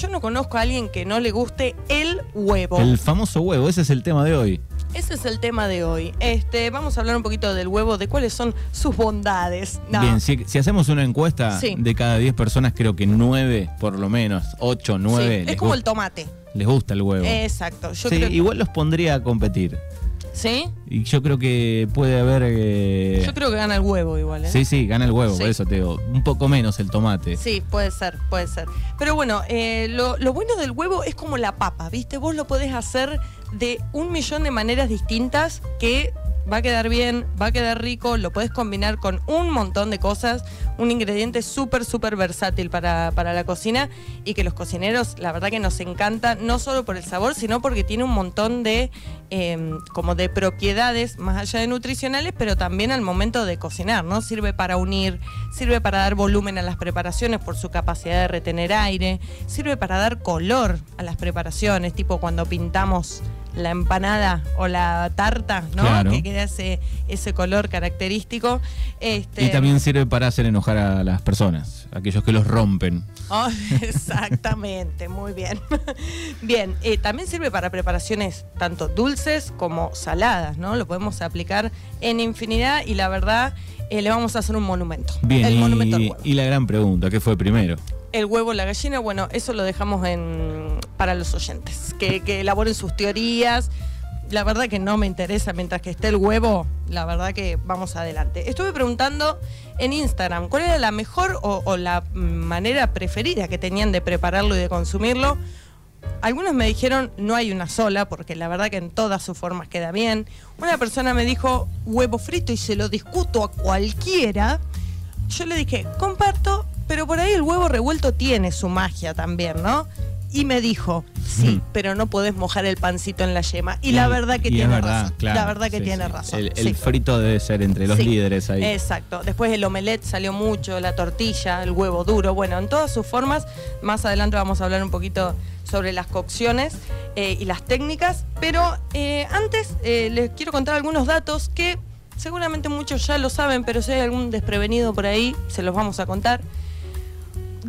yo no conozco a alguien que no le guste el huevo. El famoso huevo, ese es el tema de hoy. Ese es el tema de hoy. Este, vamos a hablar un poquito del huevo, de cuáles son sus bondades. No. Bien, si, si hacemos una encuesta Sí. de cada 10 personas, creo que 9 por lo menos, 8, 9 Sí, les, es como el tomate. les gusta el huevo. Exacto. Yo sí, creo, igual los pondría a competir. ¿Sí? Y yo creo que puede haber... eh, Yo creo que gana el huevo igual, ¿eh? Sí, sí, gana el huevo, Sí. por eso te digo. Un poco menos el tomate. Sí, puede ser, puede ser. Pero bueno, eh, lo, lo bueno del huevo es como la papa, ¿viste? Vos lo podés hacer de un millón de maneras distintas que va a quedar bien, va a quedar rico, lo podés combinar con un montón de cosas, un ingrediente súper, súper versátil para, para la cocina y que los cocineros, la verdad que nos encanta, no solo por el sabor, sino porque tiene un montón de, eh, como de propiedades, más allá de nutricionales, pero también al momento de cocinar, ¿no? Sirve para unir, sirve para dar volumen a las preparaciones por su capacidad de retener aire, sirve para dar color a las preparaciones, tipo cuando pintamos la empanada o la tarta, ¿no? Claro. Que queda ese, ese color característico. Este, Y también sirve para hacer enojar a las personas, aquellos que los rompen. Oh, exactamente, muy bien. Bien, eh, también sirve para preparaciones tanto dulces como saladas, ¿no? Lo podemos aplicar en infinidad y la verdad eh, le vamos a hacer un monumento. Bien, El monumento al y, huevo. y la gran pregunta, ¿qué fue primero? El huevo, la gallina, bueno, eso lo dejamos en, para los oyentes, que, que elaboren sus teorías. La verdad que no me interesa, mientras que esté el huevo, la verdad que vamos adelante. Estuve preguntando en Instagram cuál era la mejor o, o la manera preferida que tenían de prepararlo y de consumirlo. Algunos me dijeron no hay una sola, porque la verdad que en todas sus formas queda bien. Una persona me dijo huevo frito y se lo discuto a cualquiera. Yo le dije, comparto, pero por ahí el huevo revuelto tiene su magia también, ¿no? Y me dijo, sí, Mm. pero no podés mojar el pancito en la yema. Y, la verdad que tiene verdad, razón. claro, la verdad que sí, tiene sí. razón. El, el sí. frito debe ser entre los líderes ahí. Exacto. Después el omelette salió mucho, la tortilla, el huevo duro. Bueno, en todas sus formas. Más adelante vamos a hablar un poquito sobre las cocciones eh, y las técnicas. Pero eh, antes eh, les quiero contar algunos datos que seguramente muchos ya lo saben, pero si hay algún desprevenido por ahí, se los vamos a contar.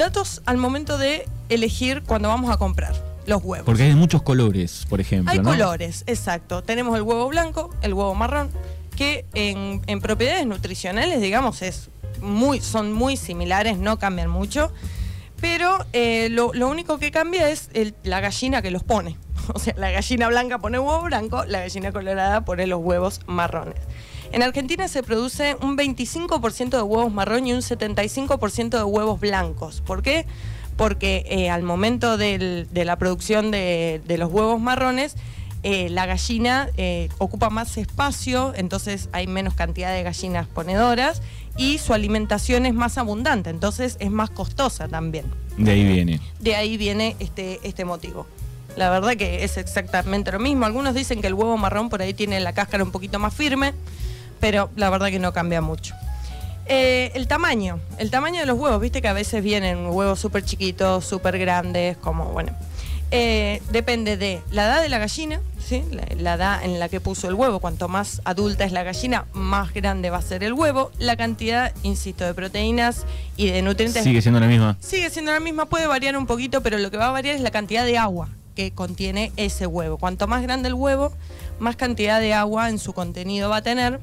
Datos al momento de elegir cuando vamos a comprar los huevos. Porque hay muchos colores, por ejemplo. Hay ¿no? colores, exacto. Tenemos el huevo blanco, el huevo marrón, que en, en propiedades nutricionales, digamos, es muy, son muy similares, no cambian mucho. Pero eh, lo, lo único que cambia es el- la gallina que los pone. O sea, la gallina blanca pone huevo blanco, la gallina colorada pone los huevos marrones. En Argentina se produce un 25% de huevos marrón y un 75% de huevos blancos. ¿Por qué? Porque eh, al momento del- de la producción de, de los huevos marrones, eh, la gallina eh, ocupa más espacio, entonces hay menos cantidad de gallinas ponedoras y su alimentación es más abundante, entonces es más costosa también. De ahí viene. De ahí viene este, este motivo. La verdad que es exactamente lo mismo. Algunos dicen que el huevo marrón por ahí tiene la cáscara un poquito más firme, pero la verdad que no cambia mucho. Eh, el tamaño, el tamaño de los huevos, viste que a veces vienen huevos súper chiquitos, súper grandes, como bueno. Eh, depende de la edad de la gallina, ¿sí? la, la edad en la que puso el huevo. Cuanto más adulta es la gallina, más grande va a ser el huevo. La cantidad, insisto, de proteínas y de nutrientes Sigue siendo la misma. Sigue siendo la misma, puede variar un poquito, pero lo que va a variar es la cantidad de agua que contiene ese huevo. Cuanto más grande el huevo, más cantidad de agua en su contenido va a tener.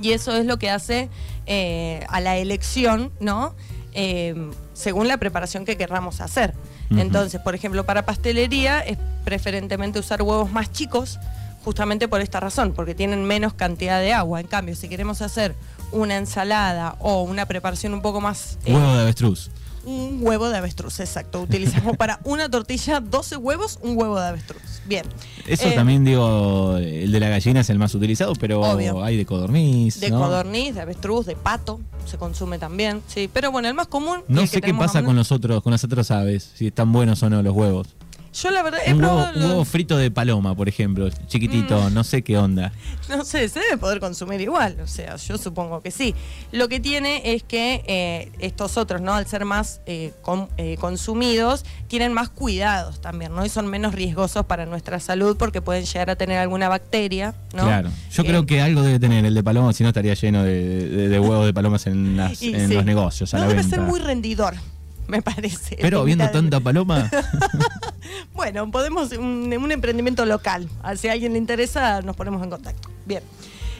Y eso es lo que hace eh, a la elección, ¿no? Eh, según la preparación que querramos hacer. Entonces, por ejemplo, para pastelería es preferentemente usar huevos más chicos, justamente por esta razón, porque tienen menos cantidad de agua. En cambio, si queremos hacer una ensalada o una preparación un poco más eh, Huevo de avestruz. Un huevo de avestruz, exacto. Utilizamos para una tortilla 12 huevos, un huevo de avestruz. Bien. Eso Eh, también digo, el de la gallina es el más utilizado, pero Obvio. hay de codorniz. De ¿no? codorniz, de avestruz, de pato, se consume también. Sí, pero bueno, el más común. No sé qué pasa con los otros, con las otras aves, si están buenos o no los huevos. Yo la verdad he Un huevo, probado. los- huevo frito de paloma, por ejemplo, chiquitito, no sé qué onda. No sé, se debe poder consumir igual, o sea, yo supongo que sí. Lo que tiene es que eh, estos otros, ¿no? Al ser más eh, con- eh, consumidos, tienen más cuidados también, ¿no? Y son menos riesgosos para nuestra salud porque pueden llegar a tener alguna bacteria, ¿no? Claro. Yo creo que algo debe tener el de paloma, si no estaría lleno de, de- de huevos de palomas en, las- y en sí. los negocios, a No la debe venta. ser muy rendidor. me parece. Pero viendo tanta paloma, Bueno, podemos, un, un emprendimiento local. Ah, Si a alguien le interesa, nos ponemos en contacto. Bien.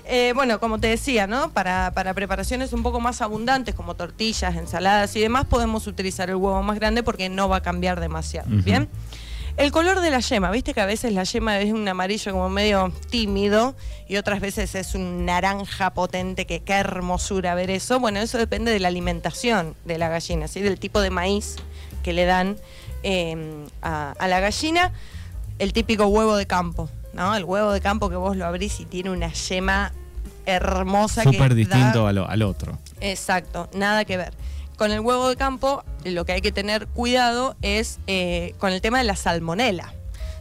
Eh, bueno, como te decía, ¿no? Para, para preparaciones un poco más abundantes, como tortillas, ensaladas y demás, podemos utilizar el huevo más grande porque no va a cambiar demasiado. Bien. El color de la yema, viste que a veces la yema es un amarillo como medio tímido y otras veces es un naranja potente, que qué hermosura ver eso. Bueno, eso depende de la alimentación de la gallina, ¿sí? del tipo de maíz que le dan eh, a, a la gallina. El típico huevo de campo, ¿no? El huevo de campo que vos lo abrís y tiene una yema hermosa súper distinto al otro. Exacto, nada que ver. Con el huevo de campo, lo que hay que tener cuidado es eh, con el tema de la salmonela,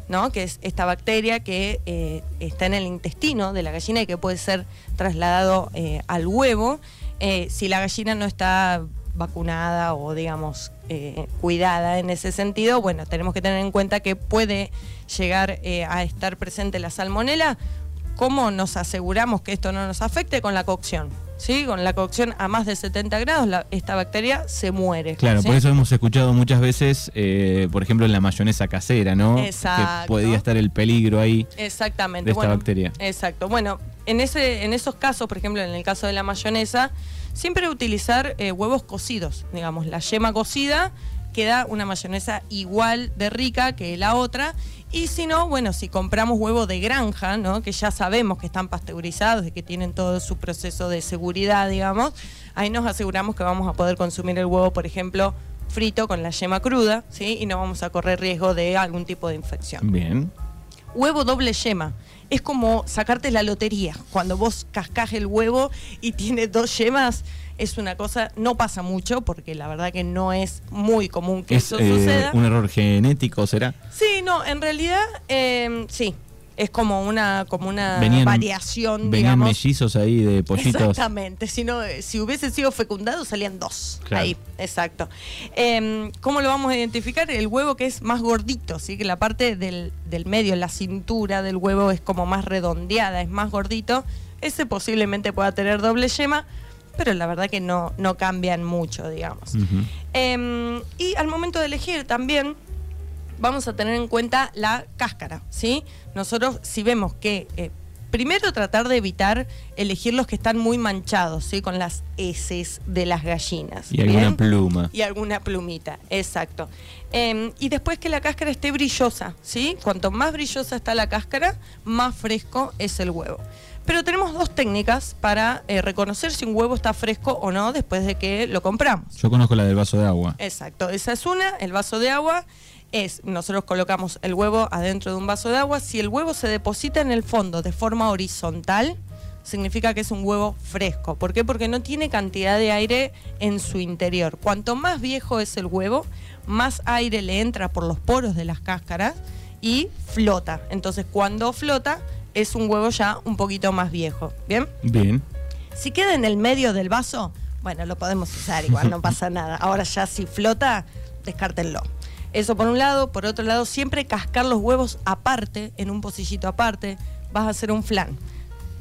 ¿no? Que es esta bacteria que eh, está en el intestino de la gallina y que puede ser trasladado eh, al huevo eh, si la gallina no está vacunada o, digamos, eh, cuidada en ese sentido. Bueno, tenemos que tener en cuenta que puede llegar eh, a estar presente la salmonela. ¿Cómo nos aseguramos que esto no nos afecte? Con la cocción. ¿sí? Con la cocción a más de 70 grados, la- esta bacteria se muere. Claro, ¿sí? por eso hemos escuchado muchas veces, eh, por ejemplo, en la mayonesa casera, ¿no? Exacto. Que podía estar el peligro ahí. Exactamente. de esta bueno, bacteria. Exacto. Bueno, en, ese, en esos casos, por ejemplo, en el caso de la mayonesa, siempre utilizar eh, huevos cocidos. Digamos, la yema cocida queda una mayonesa igual de rica que la otra. Y si no, bueno, si compramos huevos de granja, ¿no? que ya sabemos que están pasteurizados y que tienen todo su proceso de seguridad, digamos, ahí nos aseguramos que vamos a poder consumir el huevo, por ejemplo, frito con la yema cruda, ¿sí? Y no vamos a correr riesgo de algún tipo de infección. Bien. Huevo doble yema. Es como sacarte la lotería. Cuando vos cascás el huevo y tiene dos yemas, es una cosa, no pasa mucho, porque la verdad que no es muy común que ¿Es eso eh, suceda. un error genético, será? Sí, no, en realidad, eh, sí. Es como una, como una Venían- variación, Venían digamos. mellizos ahí de pollitos. Exactamente, si, no, eh, si hubiese sido fecundado salían dos. Claro. Ahí, exacto. Em, ¿Cómo lo vamos a identificar? El huevo que es más gordito, ¿sí? que la parte del, del medio, la cintura del huevo es como más redondeada, es más gordito. Ese posiblemente pueda tener doble yema, pero la verdad que no, no cambian mucho, digamos. Em, y al momento de elegir también vamos a tener en cuenta la cáscara, ¿sí? Nosotros si vemos que eh, primero tratar de evitar elegir los que están muy manchados, ¿sí? Con las heces de las gallinas. Y alguna pluma. Y alguna plumita, exacto. Em, y después que la cáscara esté brillosa, ¿sí? Cuanto más brillosa está la cáscara, más fresco es el huevo. Pero tenemos dos técnicas para eh, reconocer si un huevo está fresco o no después de que lo compramos. Yo conozco la del vaso de agua. Exacto, esa es una, el vaso de agua es, nosotros colocamos el huevo adentro de un vaso de agua, si el huevo se deposita en el fondo de forma horizontal, significa que es un huevo fresco. ¿Por qué? Porque no tiene cantidad de aire en su interior. Cuanto más viejo es el huevo, más aire le entra por los poros de las cáscaras y flota. Entonces cuando flota es un huevo ya un poquito más viejo. ¿Bien? Bien. Si queda en el medio del vaso, bueno, lo podemos usar igual, no pasa nada. Ahora ya si flota, descártenlo. Eso por un lado. Por otro lado, siempre cascar los huevos aparte, en un pocillito aparte. Vas a hacer un flan.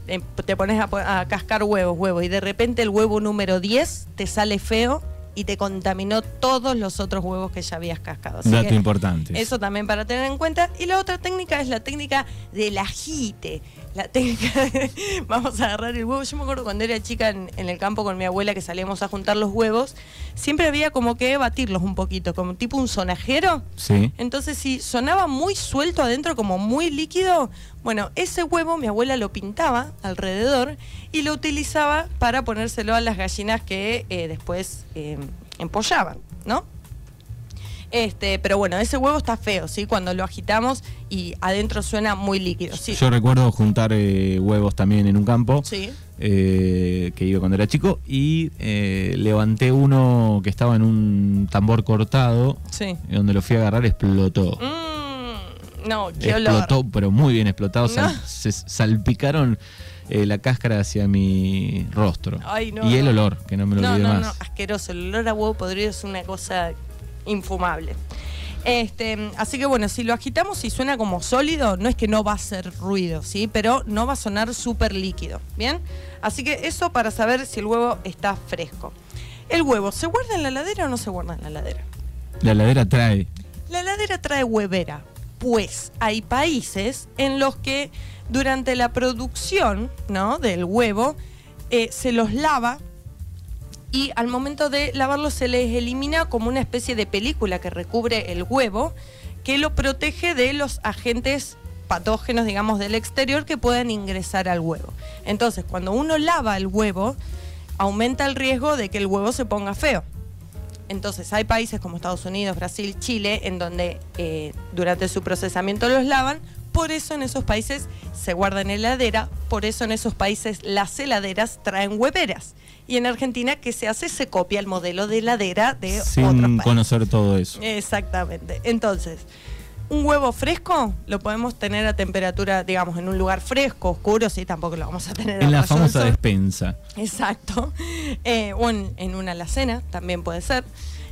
Eh, Te pones a, a cascar huevos, huevos, y de repente el huevo número 10 te sale feo y te contaminó todos los otros huevos que ya habías cascado. Así Dato importante. Eso también para tener en cuenta. Y la otra técnica es la técnica del ajite. La técnica de- vamos a agarrar el huevo. Yo me acuerdo cuando era chica en, en el campo con mi abuela que salíamos a juntar los huevos, siempre había como que batirlos un poquito, como tipo un sonajero. Sí. Entonces, si sonaba muy suelto adentro, como muy líquido, bueno, ese huevo mi abuela lo pintaba alrededor y lo utilizaba para ponérselo a las gallinas que eh, después eh, empollaban, ¿no? Este, pero bueno, ese huevo está feo, ¿sí? Cuando lo agitamos y adentro suena muy líquido. Sí. Yo recuerdo juntar eh, huevos también en un campo. Sí. eh, que iba cuando era chico y eh, levanté uno que estaba en un tambor cortado Sí. donde lo fui a agarrar explotó. Mm, no, qué olor. explotó, pero muy bien explotado. sal- No. se salpicaron eh, la cáscara hacia mi rostro. Ay, no, y el olor, que no me lo No, olvidé no, más. no, asqueroso. El olor a huevo podrido es una cosa infumable. Este, así que bueno, si lo agitamos y suena como sólido, no es que no va a hacer ruido, ¿sí? Pero no va a sonar súper líquido, ¿bien? Así que eso para saber si el huevo está fresco. ¿El huevo se guarda en la heladera o no se guarda en la heladera? La heladera trae. La heladera trae huevera, pues hay países en los que durante la producción ¿no? del huevo eh, se los lava y al momento de lavarlo se les elimina como una especie de película que recubre el huevo que lo protege de los agentes patógenos, digamos, del exterior que puedan ingresar al huevo. Entonces, cuando uno lava el huevo, aumenta el riesgo de que el huevo se ponga feo. Entonces, hay países como Estados Unidos, Brasil, Chile, en donde eh, durante su procesamiento los lavan. Por eso en esos países se guardan en heladera, por eso en esos países las heladeras traen hueveras. Y en Argentina, ¿qué se hace? Se copia el modelo de heladera de Sin otros países. conocer todo eso. Exactamente. Entonces, un huevo fresco lo podemos tener a temperatura, digamos, en un lugar fresco, oscuro, sí, tampoco lo vamos a tener En a la famosa despensa. Exacto. Eh, o en, en una alacena, también puede ser.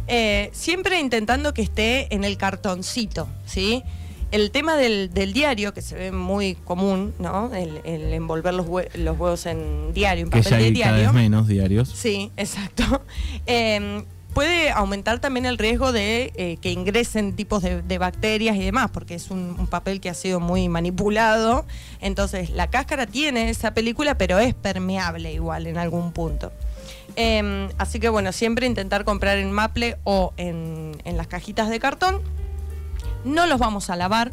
Eh, siempre intentando que esté en el cartoncito, ¿sí? El tema del, del diario, que se ve muy común, ¿no? El, el envolver los, hue- los huevos en diario, en Que papel ya de hay cada diario. vez menos diarios. Sí, exacto. Eh, puede aumentar también el riesgo de eh, que ingresen tipos de, de bacterias y demás, porque es un, un papel que ha sido muy manipulado. Entonces, la cáscara tiene esa película, pero es permeable igual en algún punto. Eh, así que bueno, siempre intentar comprar en Maple o en, en las cajitas de cartón. No los vamos a lavar,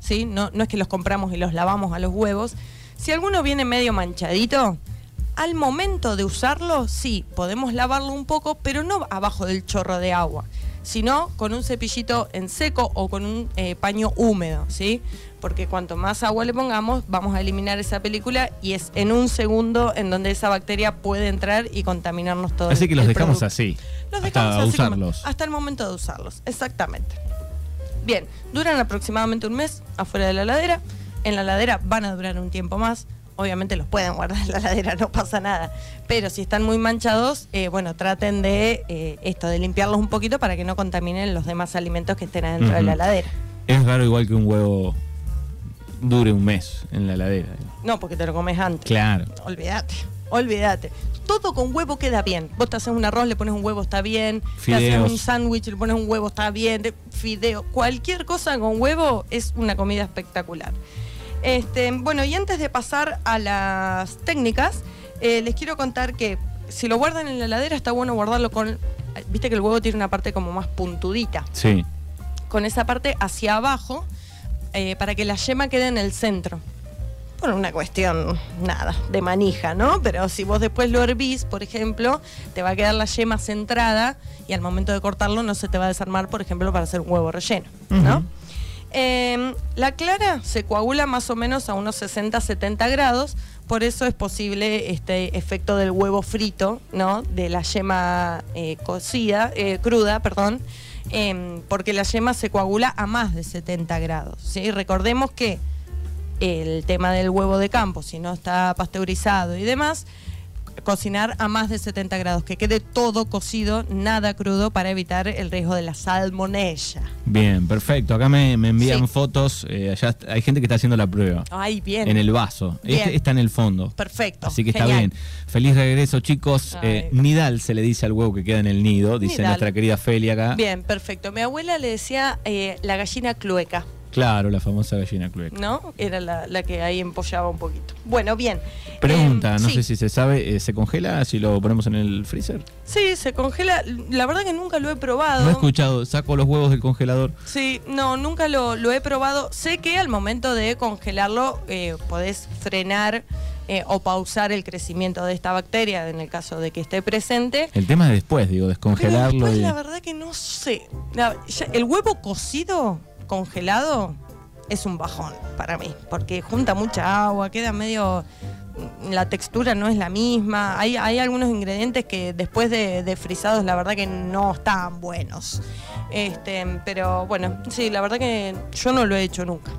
¿sí? No, no es que los compramos y los lavamos a los huevos. Si alguno viene medio manchadito, al momento de usarlo, sí, podemos lavarlo un poco, pero no abajo del chorro de agua, sino con un cepillito en seco o con un eh, paño húmedo, ¿sí? Porque cuanto más agua le pongamos, vamos a eliminar esa película y es en un segundo en donde esa bacteria puede entrar y contaminarnos todo. Así el- que los dejamos producto. así. Los hasta dejamos así como- usarlos. hasta el momento de usarlos, exactamente. Bien, duran aproximadamente un mes afuera de la ladera. En la ladera van a durar un tiempo más. Obviamente los pueden guardar en la ladera, no pasa nada. Pero si están muy manchados, eh, bueno, traten de eh, esto, de limpiarlos un poquito para que no contaminen los demás alimentos que estén adentro de la ladera. Es raro igual que un huevo dure un mes en la heladera. No, porque te lo comes antes. Claro. Olvídate, olvídate. Todo con huevo queda bien. Vos te haces un arroz, le pones un huevo, está bien. Te haces Fideos. un sándwich, le pones un huevo, está bien. De- Fideo. Cualquier cosa con huevo es una comida espectacular. Este, bueno, y antes de pasar a las técnicas, eh, les quiero contar que si lo guardan en la heladera está bueno guardarlo con... Viste que el huevo tiene una parte como más puntudita. Sí. Con esa parte hacia abajo eh, para que la yema quede en el centro. Por una cuestión, nada, de manija, ¿no? Pero si vos después lo hervís, por ejemplo, te va a quedar la yema centrada y al momento de cortarlo no se te va a desarmar, por ejemplo, para hacer un huevo relleno, ¿no? Eh, la clara se coagula más o menos a unos 60-70 grados, por eso es posible este efecto del huevo frito, ¿no? De la yema eh, cocida, eh, cruda, perdón, em, porque la yema se coagula a más de 70 grados. ¿sí? Recordemos que el tema del huevo de campo, si no está pasteurizado y demás, cocinar a más de 70 grados, que quede todo cocido, nada crudo, para evitar el riesgo de la salmonella. Bien, perfecto. Acá me, me envían Sí. fotos. eh, allá hay gente que está haciendo la prueba. Ay, bien. En el vaso. Bien. Este está en el fondo. Perfecto. Así que está bien. Feliz regreso, chicos. Eh, nidal se le dice al huevo que queda en el nido, dice Nidal. nuestra querida Felia acá. Bien, perfecto. Mi abuela le decía eh, la gallina clueca, Claro, la famosa gallina clueca. ¿no? Era la, la que ahí empollaba un poquito. Bueno, bien. Pregunta, Em, no sí. sé si se sabe, eh, ¿se congela si lo ponemos en el freezer? Sí, se congela. La verdad que nunca lo he probado. No he escuchado, saco los huevos del congelador. Sí, no, nunca lo, lo he probado. Sé que al momento de congelarlo eh, podés frenar eh, o pausar el crecimiento de esta bacteria en el caso de que esté presente. El tema es después, digo, Pero descongelarlo. después y- la verdad que no sé. La- ya- el huevo cocido, congelado, es un bajón para mí, porque junta mucha agua, queda medio... La textura no es la misma. Hay, hay algunos ingredientes que después de, de frisados la verdad que no están buenos. Este, pero bueno, sí, la verdad que yo no lo he hecho nunca.